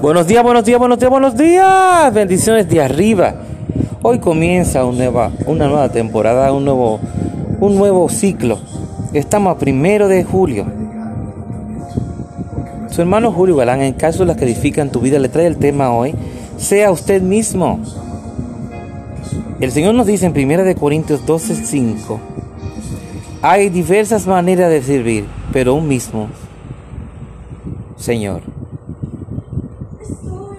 Buenos días, buenos días, buenos días, buenos días. Bendiciones de arriba. Hoy comienza una nueva, temporada, un nuevo, un nuevo ciclo. Estamos a primero de julio. Su hermano Julio Galán, en cápsulas que edifican tu vida, le trae el tema hoy. Sea usted mismo. El Señor nos dice en 1 de Corintios 12, 5. Hay diversas maneras de servir, pero un mismo Señor.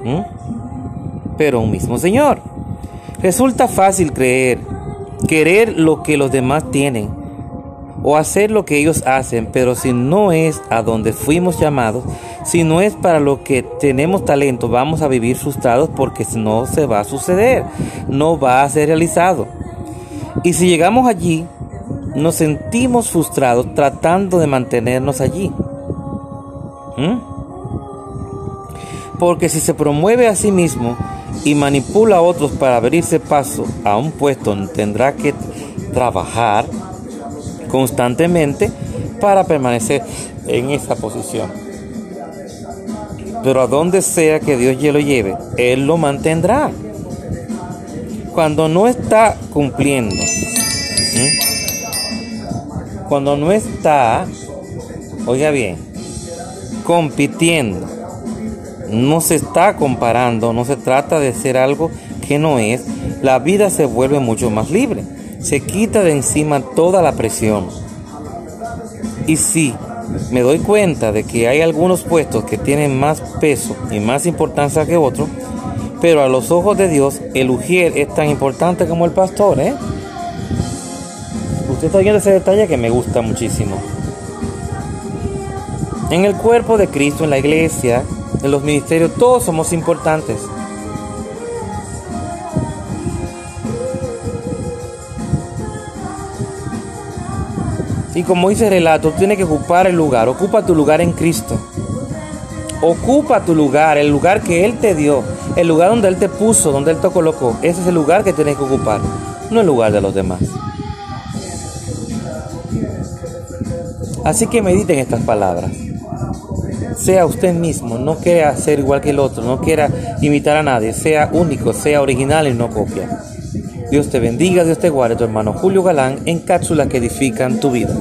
¿Mm? Pero un mismo Señor. Resulta fácil creer, querer lo que los demás tienen o hacer lo que ellos hacen, pero si no es a donde fuimos llamados, si no es para lo que tenemos talento, vamos a vivir frustrados porque no se va a suceder, no va a ser realizado. Y si llegamos allí, nos sentimos frustrados tratando de mantenernos allí. ¿Mm? Porque si se promueve a sí mismo y manipula a otros para abrirse paso a un puesto, tendrá que trabajar constantemente para permanecer en esa posición. Pero a donde sea que Dios ya lo lleve, Él lo mantendrá. Cuando no está cumpliendo, cuando no está, oiga bien, compitiendo no se está comparando, no se trata de ser algo que no es, la vida se vuelve mucho más libre. Se quita de encima toda la presión. Y sí, me doy cuenta de que hay algunos puestos que tienen más peso y más importancia que otros, pero a los ojos de Dios el ujier es tan importante como el pastor, ¿eh? Usted está viendo ese detalle que me gusta muchísimo. En el cuerpo de Cristo, en la iglesia, en los ministerios, todos somos importantes. Y como dice el relato, tienes que ocupar el lugar, ocupa tu lugar en Cristo. Ocupa tu lugar, el lugar que Él te dio, el lugar donde Él te puso, donde Él te colocó. Ese es el lugar que tienes que ocupar, no el lugar de los demás. Así que mediten estas palabras sea usted mismo, no quiera ser igual que el otro, no quiera imitar a nadie, sea único, sea original y no copia. Dios te bendiga, Dios te guarde, tu hermano Julio Galán, en cápsulas que edifican tu vida.